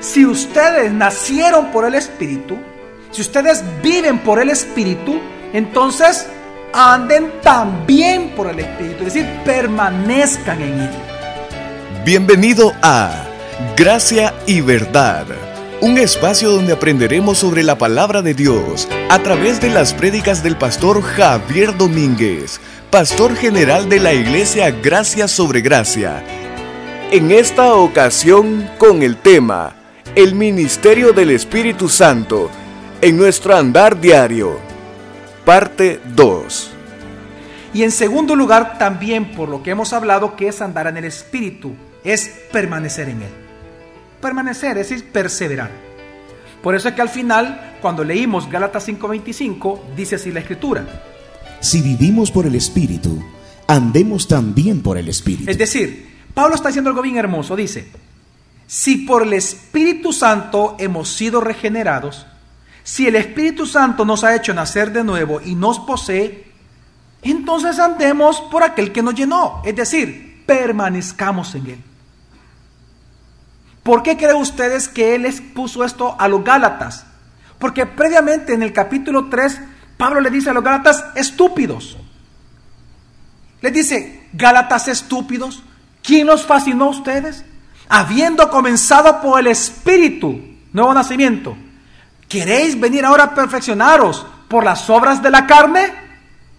si ustedes nacieron por el Espíritu, si ustedes viven por el Espíritu, entonces anden también por el Espíritu, es decir, permanezcan en Él. Bienvenido a Gracia y Verdad, un espacio donde aprenderemos sobre la palabra de Dios a través de las prédicas del pastor Javier Domínguez, pastor general de la iglesia Gracia sobre Gracia. En esta ocasión con el tema El Ministerio del Espíritu Santo en nuestro andar diario. Parte 2. Y en segundo lugar, también por lo que hemos hablado, que es andar en el Espíritu, es permanecer en Él. Permanecer, es decir, perseverar. Por eso es que al final, cuando leímos Gálatas 5:25, dice así la Escritura. Si vivimos por el Espíritu, andemos también por el Espíritu. Es decir, Pablo está diciendo algo bien hermoso. Dice, si por el Espíritu Santo hemos sido regenerados, si el Espíritu Santo nos ha hecho nacer de nuevo y nos posee, entonces andemos por aquel que nos llenó. Es decir, permanezcamos en Él. ¿Por qué creen ustedes que Él les puso esto a los Gálatas? Porque previamente en el capítulo 3, Pablo le dice a los Gálatas, estúpidos. Les dice, Gálatas estúpidos, ¿quién los fascinó a ustedes? Habiendo comenzado por el Espíritu, nuevo nacimiento, ¿queréis venir ahora a perfeccionaros por las obras de la carne?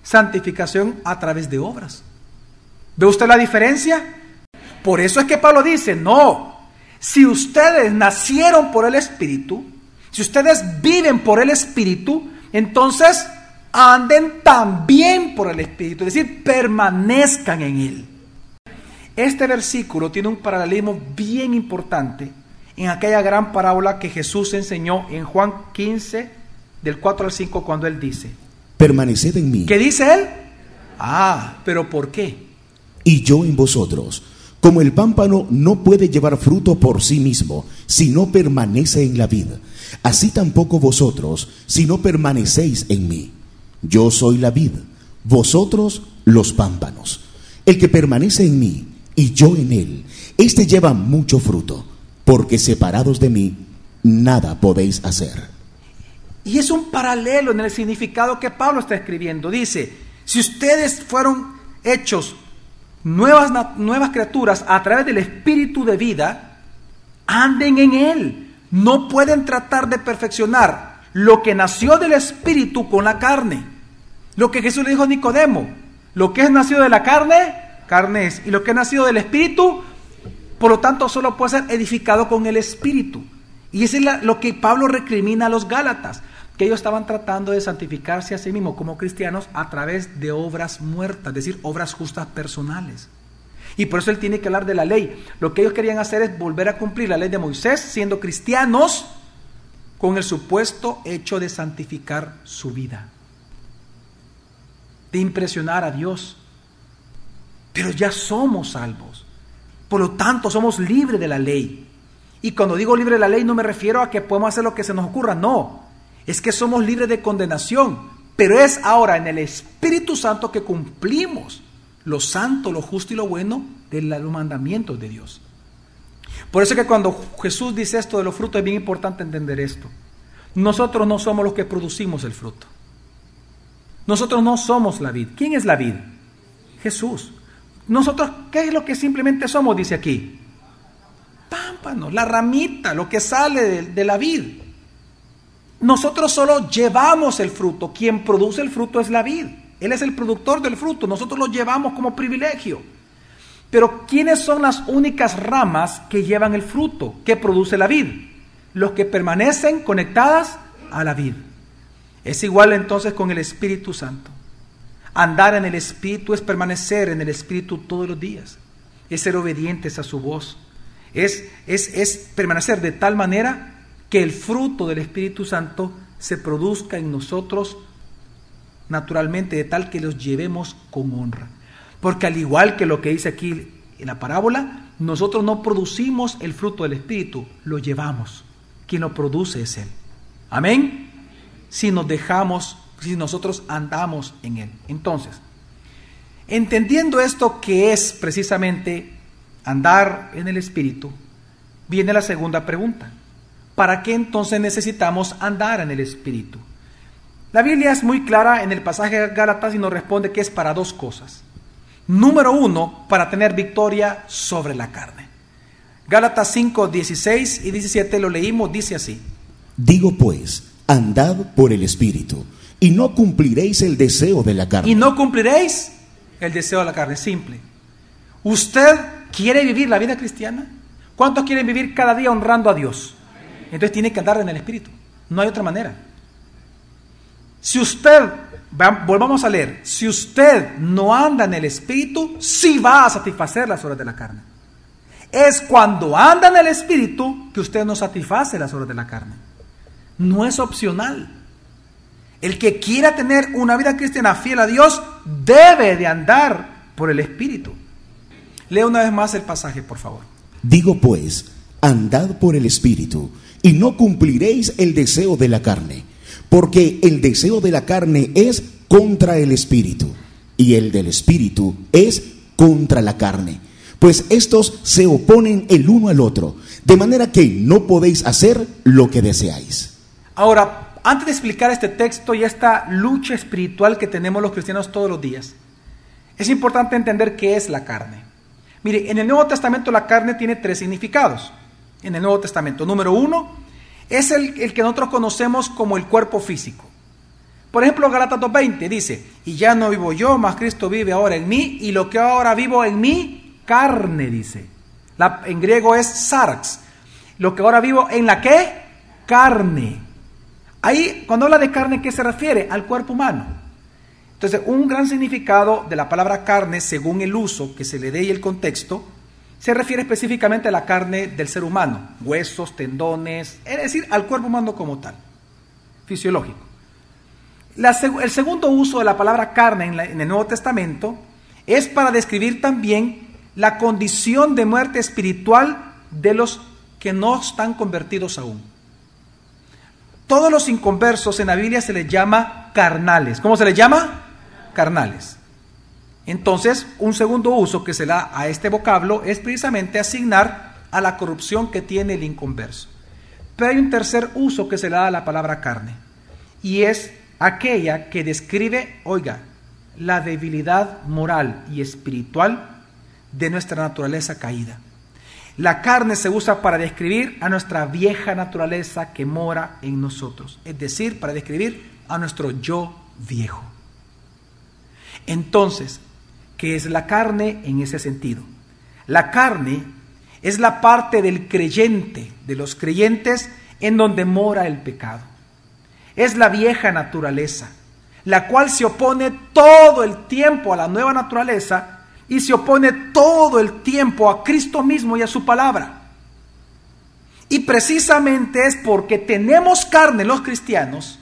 Santificación a través de obras. ¿Ve usted la diferencia? Por eso es que Pablo dice, no, si ustedes nacieron por el Espíritu, si ustedes viven por el Espíritu, entonces anden también por el Espíritu, es decir, permanezcan en Él. Este versículo tiene un paralelismo bien importante en aquella gran parábola que Jesús enseñó en Juan 15, del 4 al 5, cuando Él dice, Permaneced en mí. ¿qué dice Él? Ah, pero ¿por qué? y yo en vosotros. Como el pámpano no puede llevar fruto por sí mismo, si no permanece en la vid, así tampoco vosotros, si no permanecéis en mí. Yo soy la vid, vosotros los pámpanos. El que permanece en mí y yo en él, éste lleva mucho fruto, porque separados de mí, nada podéis hacer. Y es un paralelo en el significado que Pablo está escribiendo. Dice, si ustedes fueron hechos nuevas, nuevas criaturas a través del espíritu de vida, anden en él. No pueden tratar de perfeccionar lo que nació del espíritu con la carne. Lo que Jesús le dijo a Nicodemo, lo que es nacido de la carne, carne es. Y lo que es nacido del espíritu, por lo tanto, solo puede ser edificado con el espíritu. Y eso es lo que Pablo recrimina a los Gálatas, que ellos estaban tratando de santificarse a sí mismos como cristianos a través de obras muertas, es decir, obras justas personales. Y por eso él tiene que hablar de la ley. Lo que ellos querían hacer es volver a cumplir la ley de Moisés, siendo cristianos, con el supuesto hecho de santificar su vida, de impresionar a Dios. Pero ya somos salvos. Por lo tanto, somos libres de la ley. Y cuando digo libre de la ley no me refiero a que podemos hacer lo que se nos ocurra, no. Es que somos libres de condenación. Pero es ahora en el Espíritu Santo que cumplimos lo santo, lo justo y lo bueno de los mandamientos de Dios. Por eso es que cuando Jesús dice esto de los frutos es bien importante entender esto. Nosotros no somos los que producimos el fruto. Nosotros no somos la vid. ¿Quién es la vid? Jesús. Nosotros, ¿qué es lo que simplemente somos? Dice aquí. Pámpano, la ramita, lo que sale de, de la vid. Nosotros solo llevamos el fruto. Quien produce el fruto es la vid. Él es el productor del fruto. Nosotros lo llevamos como privilegio. Pero ¿quiénes son las únicas ramas que llevan el fruto que produce la vid? Los que permanecen conectadas a la vid. Es igual entonces con el Espíritu Santo. Andar en el Espíritu es permanecer en el Espíritu todos los días. Es ser obedientes a su voz. Es, es, es permanecer de tal manera que el fruto del Espíritu Santo se produzca en nosotros naturalmente, de tal que los llevemos con honra. Porque al igual que lo que dice aquí en la parábola, nosotros no producimos el fruto del Espíritu, lo llevamos. Quien lo produce es Él. Amén. Si nos dejamos, si nosotros andamos en Él. Entonces, entendiendo esto que es precisamente andar en el Espíritu, viene la segunda pregunta. ¿para qué entonces necesitamos andar en el Espíritu? La Biblia es muy clara en el pasaje de Gálatas y nos responde que es para dos cosas. Número uno, para tener victoria sobre la carne. Gálatas 5, 16 y 17 lo leímos, dice así. Digo pues, andad por el Espíritu, y no cumpliréis el deseo de la carne. Y no cumpliréis el deseo de la carne, simple. ¿Usted quiere vivir la vida cristiana? ¿Cuántos quieren vivir cada día honrando a Dios? Entonces tiene que andar en el Espíritu. No hay otra manera. Si usted, volvamos a leer, si usted no anda en el Espíritu, sí va a satisfacer las horas de la carne. Es cuando anda en el Espíritu que usted no satisface las horas de la carne. No es opcional. El que quiera tener una vida cristiana fiel a Dios debe de andar por el Espíritu. Lea una vez más el pasaje, por favor. Digo pues, andad por el Espíritu, y no cumpliréis el deseo de la carne, porque el deseo de la carne es contra el Espíritu, y el del Espíritu es contra la carne. Pues estos se oponen el uno al otro, de manera que no podéis hacer lo que deseáis. Ahora, antes de explicar este texto y esta lucha espiritual que tenemos los cristianos todos los días, es importante entender qué es la carne. Mire, en el Nuevo Testamento la carne tiene tres significados. En el Nuevo Testamento, número uno, es el, que nosotros conocemos como el cuerpo físico. Por ejemplo, Galatas 2.20 dice, y ya no vivo yo, mas Cristo vive ahora en mí, y lo que ahora vivo en mí, carne, dice. En griego es sarx. Lo que ahora vivo en la qué? Carne. Ahí, cuando habla de carne, ¿qué se refiere? Al cuerpo humano. Entonces, un gran significado de la palabra carne, según el uso que se le dé y el contexto, se refiere específicamente a la carne del ser humano, huesos, tendones, es decir, al cuerpo humano como tal, fisiológico. el segundo uso de la palabra carne en, el Nuevo Testamento es para describir también la condición de muerte espiritual de los que no están convertidos aún. Todos los inconversos en la Biblia se les llama carnales. ¿Cómo se les llama? Carnales. Entonces, un segundo uso que se da a este vocablo es precisamente asignar a la corrupción que tiene el inconverso. Pero hay un tercer uso que se le da a la palabra carne, y es aquella que describe, oiga, la debilidad moral y espiritual de nuestra naturaleza caída. La carne se usa para describir a nuestra vieja naturaleza que mora en nosotros, es decir, para describir a nuestro yo viejo. Entonces, ¿qué es la carne en ese sentido? La carne es la parte del creyente, de los creyentes, en donde mora el pecado. Es la vieja naturaleza, la cual se opone todo el tiempo a la nueva naturaleza y se opone todo el tiempo a Cristo mismo y a su palabra. Y precisamente es porque tenemos carne los cristianos,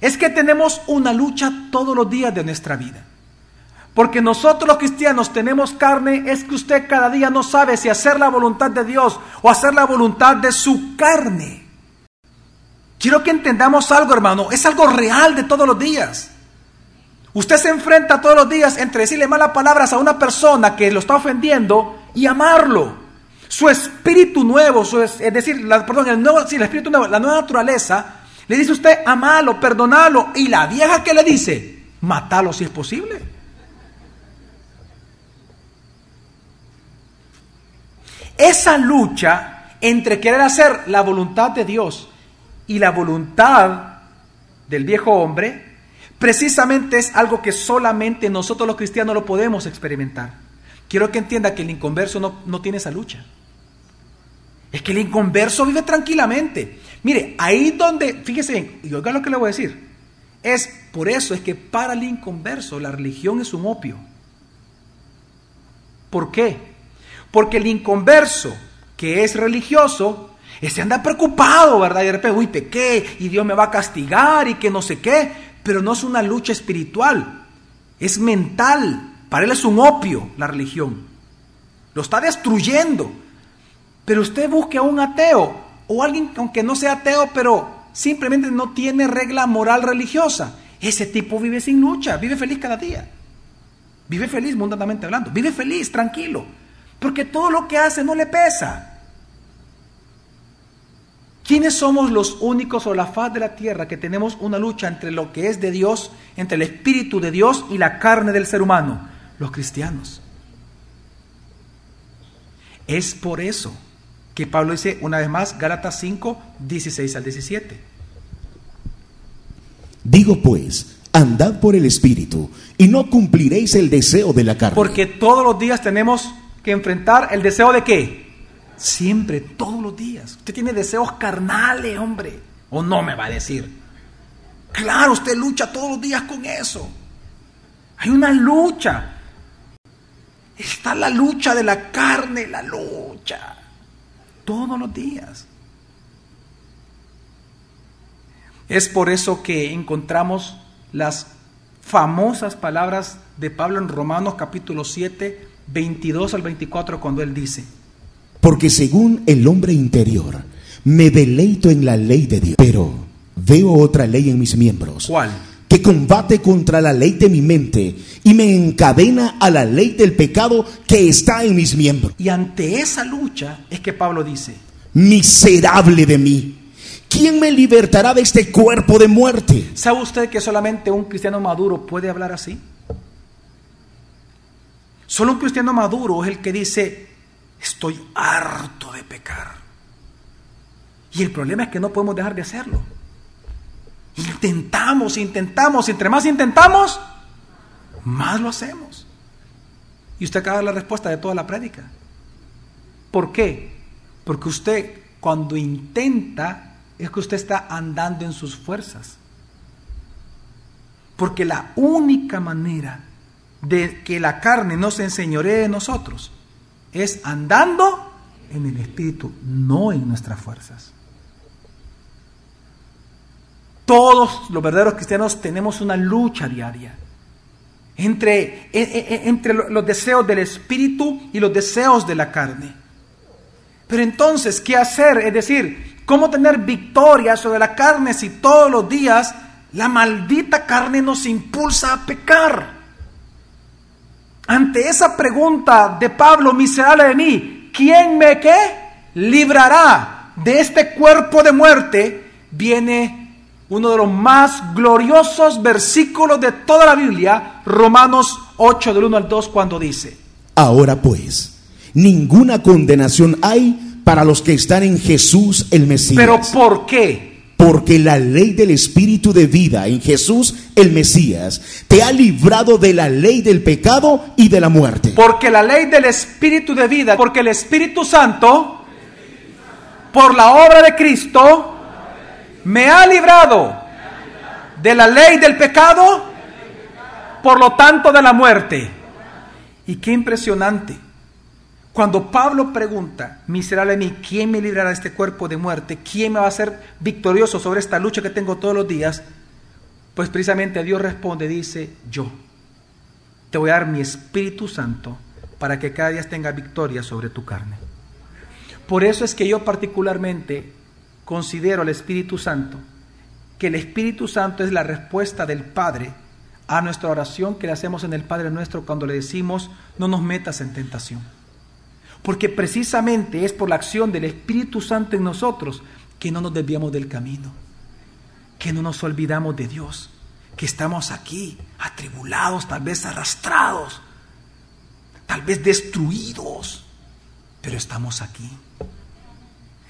es que tenemos una lucha todos los días de nuestra vida. Porque nosotros los cristianos tenemos carne, es que usted cada día no sabe si hacer la voluntad de Dios o hacer la voluntad de su carne. Quiero que entendamos algo, hermano, es algo real de todos los días. Usted se enfrenta todos los días entre decirle malas palabras a una persona que lo está ofendiendo y amarlo. Su espíritu nuevo, es, decir, perdón, el, nuevo, sí, el espíritu nuevo, la nueva naturaleza, le dice usted amalo, perdonalo. Y la vieja que le dice, matalo si es posible. Esa lucha entre querer hacer la voluntad de Dios y la voluntad del viejo hombre precisamente es algo que solamente nosotros los cristianos lo podemos experimentar. Quiero que entienda que el inconverso no, tiene esa lucha. Es que el inconverso vive tranquilamente. Mire, ahí donde, fíjese bien, y oiga lo que le voy a decir, es por eso es que para el inconverso la religión es un opio. ¿Por qué? Porque el inconverso que es religioso, ese anda preocupado, ¿verdad? Y de repente, uy, pequé y Dios me va a castigar y que no sé qué pero no es una lucha espiritual, es mental. Para él es un opio la religión. Lo está destruyendo. Pero usted busque a un ateo o alguien aunque no sea ateo, pero simplemente no tiene regla moral religiosa. Ese tipo vive sin lucha, vive feliz cada día. Vive feliz mundanamente hablando, vive feliz, tranquilo, porque todo lo que hace no le pesa. ¿Quiénes somos los únicos o la faz de la tierra que tenemos una lucha entre lo que es de Dios, entre el Espíritu de Dios y la carne del ser humano? Los cristianos. Es por eso que Pablo dice una vez más, Gálatas 5, 16 al 17. Digo pues, andad por el Espíritu y no cumpliréis el deseo de la carne. Porque todos los días tenemos que enfrentar el deseo de qué? Siempre, todos los días. Usted tiene deseos carnales, hombre. ¿O no me va a decir? Claro, usted lucha todos los días con eso. Hay una lucha. Está la lucha de la carne, la lucha. Todos los días. Es por eso que encontramos las famosas palabras de Pablo en Romanos capítulo 7, 22 al 24, cuando él dice, Porque según el hombre interior, me deleito en la ley de Dios, pero veo otra ley en mis miembros. ¿cuál? que combate contra la ley de mi mente y me encadena a la ley del pecado que está en mis miembros. Y ante esa lucha es que Pablo dice, Miserable de mí. ¿Quién me libertará de este cuerpo de muerte? ¿sabe usted que solamente un cristiano maduro puede hablar así? Solo un cristiano maduro es el que dice, estoy harto de pecar. Y el problema es que no podemos dejar de hacerlo. Intentamos, intentamos, entre más intentamos, más lo hacemos. Y usted acaba de dar la respuesta de toda la prédica. ¿Por qué? Porque usted cuando intenta es que usted está andando en sus fuerzas. Porque la única manera de que la carne no se enseñoree de nosotros es andando en el Espíritu, no en nuestras fuerzas. Todos los verdaderos cristianos tenemos una lucha diaria entre, e- e- entre los deseos del Espíritu y los deseos de la carne. Pero entonces, ¿qué hacer? Es decir, ¿cómo tener victoria sobre la carne si todos los días la maldita carne nos impulsa a pecar? Ante esa pregunta de Pablo, miserable de mí, ¿quién me qué? Librará de este cuerpo de muerte, viene uno de los más gloriosos versículos de toda la Biblia, Romanos 8 del 1 al 2, cuando dice, Ahora pues, ninguna condenación hay para los que están en Jesús el Mesías. pero ¿por qué? Porque la ley del Espíritu de vida en Jesús el Mesías te ha librado de la ley del pecado y de la muerte. Porque la ley del Espíritu de vida, porque el Espíritu Santo, por la obra de Cristo, me ha librado de la ley del pecado, por lo tanto de la muerte. Y qué impresionante. Cuando Pablo pregunta, miserable de mí, ¿quién me librará de este cuerpo de muerte? ¿Quién me va a hacer victorioso sobre esta lucha que tengo todos los días? Pues precisamente Dios responde, dice, yo te voy a dar mi Espíritu Santo para que cada día tenga victoria sobre tu carne. Por eso es que yo particularmente considero al Espíritu Santo que el Espíritu Santo es la respuesta del Padre a nuestra oración que le hacemos en el Padre nuestro cuando le decimos, no nos metas en tentación. Porque precisamente es por la acción del Espíritu Santo en nosotros que no nos desviamos del camino, que no nos olvidamos de Dios, que estamos aquí atribulados, tal vez arrastrados, tal vez destruidos, pero estamos aquí.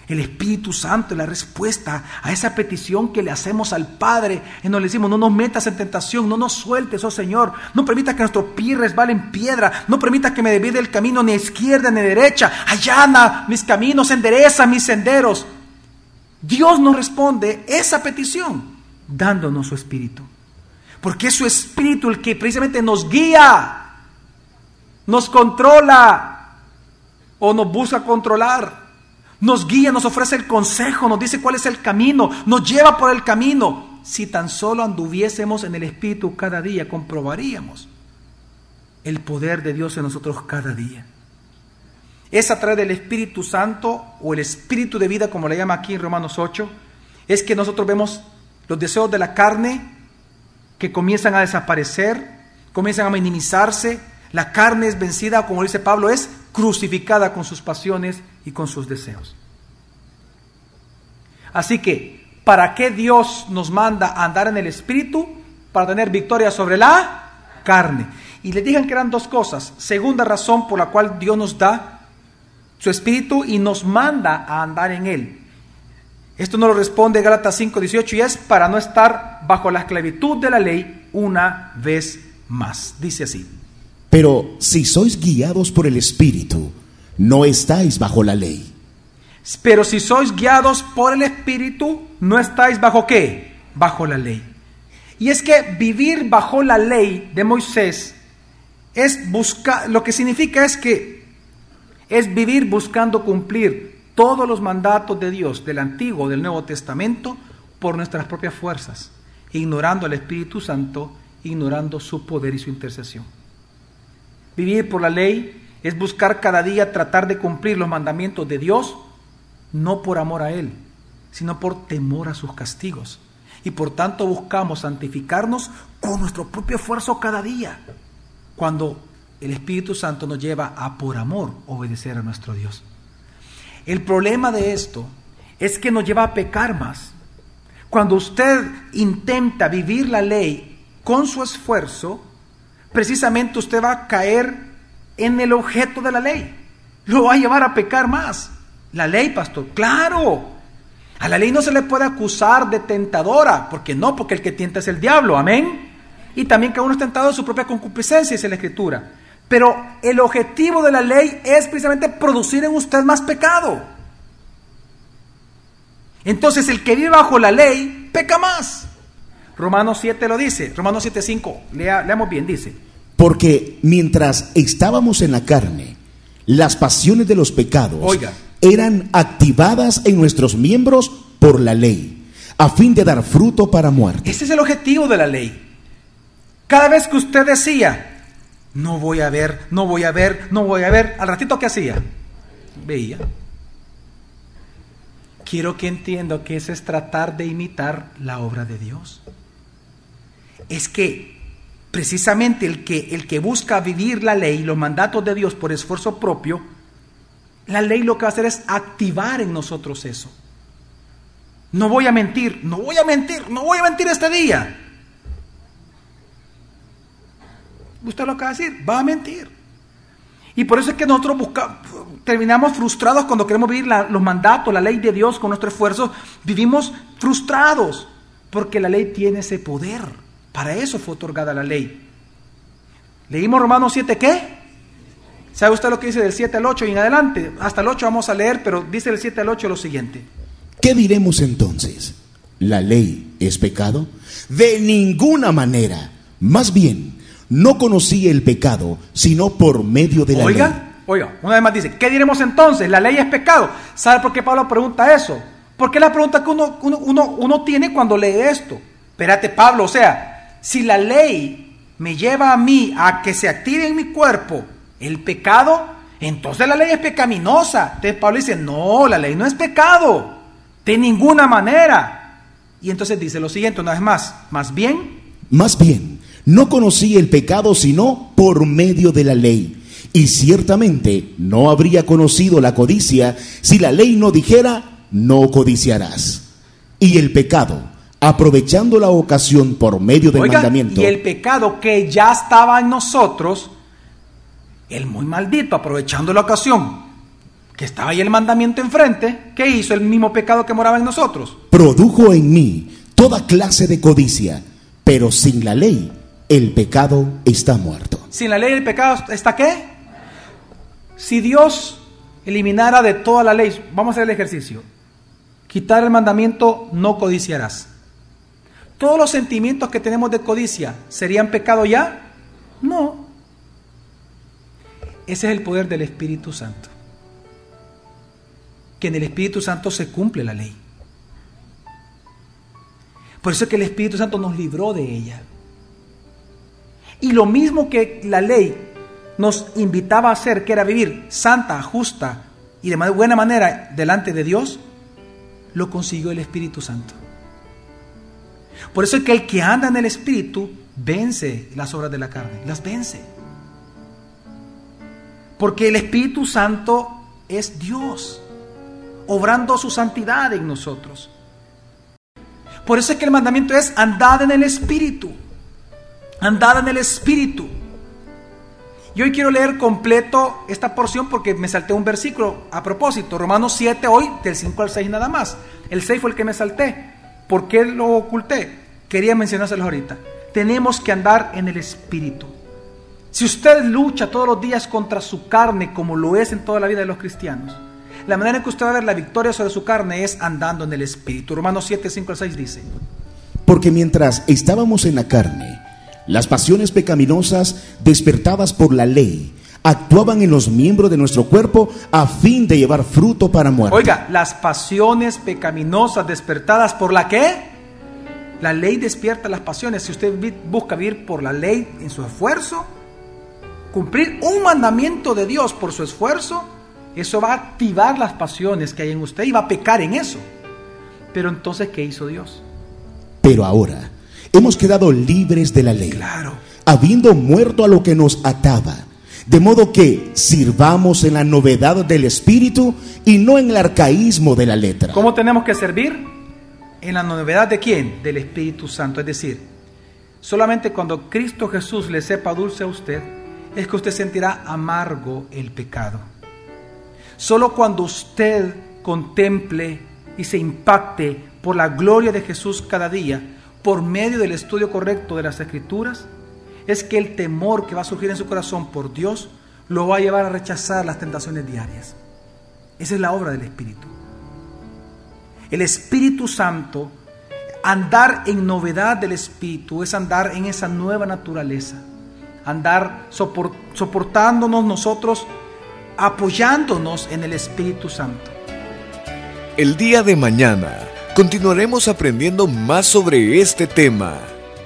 El Espíritu Santo es la respuesta a esa petición que le hacemos al Padre. Y nos le decimos, no nos metas en tentación, no nos sueltes, oh Señor. No permita que nuestro pie resbale en piedra. No permita que me desvíe del camino ni a izquierda ni a derecha. Allana mis caminos, endereza mis senderos. Dios nos responde esa petición dándonos su Espíritu. Porque es su Espíritu el que precisamente nos guía, nos controla o nos busca controlar nos guía, nos ofrece el consejo, nos dice cuál es el camino, nos lleva por el camino. Si tan solo anduviésemos en el Espíritu cada día, comprobaríamos el poder de Dios en nosotros cada día. Es a través del Espíritu Santo o el Espíritu de vida, como le llama aquí en Romanos 8, es que nosotros vemos los deseos de la carne que comienzan a desaparecer, comienzan a minimizarse, la carne es vencida, como dice Pablo, es crucificada con sus pasiones y con sus deseos. Así que, ¿para qué Dios nos manda a andar en el Espíritu? Para tener victoria sobre la carne. Y le digan que eran dos cosas. Segunda razón por la cual Dios nos da su Espíritu y nos manda a andar en Él. Esto no lo responde Gálatas 5:18 y es para no estar bajo la esclavitud de la ley una vez más. Dice así. Pero si sois guiados por el Espíritu, no estáis bajo la ley. Pero si sois guiados por el Espíritu, no estáis bajo qué? Bajo la ley. Y es que vivir bajo la ley de Moisés es buscar, lo que significa es que es vivir buscando cumplir todos los mandatos de Dios del Antiguo, del Nuevo Testamento, por nuestras propias fuerzas, ignorando al Espíritu Santo, ignorando su poder y su intercesión. Vivir por la ley es buscar cada día tratar de cumplir los mandamientos de Dios, no por amor a Él, sino por temor a sus castigos. Y por tanto buscamos santificarnos con nuestro propio esfuerzo cada día, cuando el Espíritu Santo nos lleva a por amor obedecer a nuestro Dios. El problema de esto es que nos lleva a pecar más. Cuando usted intenta vivir la ley con su esfuerzo, precisamente usted va a caer en el objeto de la ley. Lo va a llevar a pecar más. La ley, pastor, claro. A la ley no se le puede acusar de tentadora, porque no, porque el que tienta es el diablo, amén. Y también que uno es tentado de su propia concupiscencia, dice la Escritura. Pero el objetivo de la ley es precisamente producir en usted más pecado. Entonces el que vive bajo la ley peca más. Romanos 7 lo dice, Romanos 7.5, Lea, leamos bien, dice. Porque mientras estábamos en la carne, las pasiones de los pecados Oiga. eran activadas en nuestros miembros por la ley, a fin de dar fruto para muerte. Ese es el objetivo de la ley. Cada vez que usted decía, no voy a ver, no voy a ver, no voy a ver, al ratito ¿qué hacía? Veía. Quiero que entienda que eso es tratar de imitar la obra de Dios. Es que precisamente el que, el que busca vivir la ley, los mandatos de Dios por esfuerzo propio, la ley lo que va a hacer es activar en nosotros eso. No voy a mentir, no voy a mentir, no voy a mentir este día. Usted lo que va a decir, va a mentir. Y por eso es que nosotros buscamos, terminamos frustrados cuando queremos vivir los mandatos, la ley de Dios con nuestro esfuerzo. Vivimos frustrados porque la ley tiene ese poder. Para eso fue otorgada la ley. Leímos Romanos 7, ¿qué? ¿Sabe usted lo que dice del 7 al 8 y en adelante? Hasta el 8 vamos a leer, pero dice del 7 al 8 lo siguiente. ¿Qué diremos entonces? ¿La ley es pecado? De ninguna manera. Más bien, no conocí el pecado, sino por medio de la ley. Oiga, oiga, una vez más dice, ¿qué diremos entonces? La ley es pecado. ¿Sabe por qué Pablo pregunta eso? Porque es la pregunta que uno, uno, uno, uno tiene cuando lee esto. Espérate, Pablo, o sea, si la ley me lleva a mí a que se active en mi cuerpo el pecado, entonces la ley es pecaminosa. Entonces Pablo dice, no, la ley no es pecado, de ninguna manera. Y entonces dice lo siguiente, una vez más, más bien, Más bien, no conocí el pecado sino por medio de la ley. Y ciertamente no habría conocido la codicia si la ley no dijera, no codiciarás. Y el pecado, aprovechando la ocasión por medio del Oiga, mandamiento, y el pecado que ya estaba en nosotros, el muy maldito, aprovechando la ocasión, que estaba ahí el mandamiento enfrente, ¿qué hizo el mismo pecado que moraba en nosotros? produjo en mí toda clase de codicia, pero sin la ley el pecado está muerto. Sin la ley el pecado está qué? Si Dios eliminara de toda la ley, vamos a hacer el ejercicio, quitar el mandamiento no codiciarás. ¿Todos los sentimientos que tenemos de codicia serían pecado ya? No. Ese es el poder del Espíritu Santo. Que en el Espíritu Santo se cumple la ley. Por eso es que el Espíritu Santo nos libró de ella. Y lo mismo que la ley nos invitaba a hacer, que era vivir santa, justa y de buena manera delante de Dios, lo consiguió el Espíritu Santo. Por eso es que el que anda en el Espíritu vence las obras de la carne, las vence. Porque el Espíritu Santo es Dios, obrando su santidad en nosotros. Por eso es que el mandamiento es andad en el Espíritu. Andad en el Espíritu. Y hoy quiero leer completo esta porción porque me salté un versículo a propósito. Romanos 7 hoy, del 5 al 6 nada más. El 6 fue el que me salté. ¿Por qué lo oculté? Quería mencionárselos ahorita. Tenemos que andar en el Espíritu. Si usted lucha todos los días contra su carne como lo es en toda la vida de los cristianos, la manera en que usted va a ver la victoria sobre su carne es andando en el Espíritu. Romanos 7, 5 al 6 dice. Porque mientras estábamos en la carne, las pasiones pecaminosas despertadas por la ley actuaban en los miembros de nuestro cuerpo a fin de llevar fruto para muerte. Oiga, las pasiones pecaminosas despertadas por la qué? La ley despierta las pasiones. Si usted busca vivir por la ley en su esfuerzo, cumplir un mandamiento de Dios por su esfuerzo, eso va a activar las pasiones que hay en usted y va a pecar en eso. Pero entonces, ¿qué hizo Dios? Pero ahora hemos quedado libres de la ley. Claro. Habiendo muerto a lo que nos ataba. De modo que sirvamos en la novedad del Espíritu y no en el arcaísmo de la letra. ¿Cómo tenemos que servir? En la novedad de quién? Del Espíritu Santo. Es decir, solamente cuando Cristo Jesús le sepa dulce a usted, es que usted sentirá amargo el pecado. Solo cuando usted contemple y se impacte por la gloria de Jesús cada día, por medio del estudio correcto de las Escrituras, es que el temor que va a surgir en su corazón por Dios lo va a llevar a rechazar las tentaciones diarias. Esa es la obra del Espíritu. El Espíritu Santo, andar en novedad del Espíritu, es andar en esa nueva naturaleza, andar soportándonos nosotros apoyándonos en el Espíritu Santo. El día de mañana continuaremos aprendiendo más sobre este tema,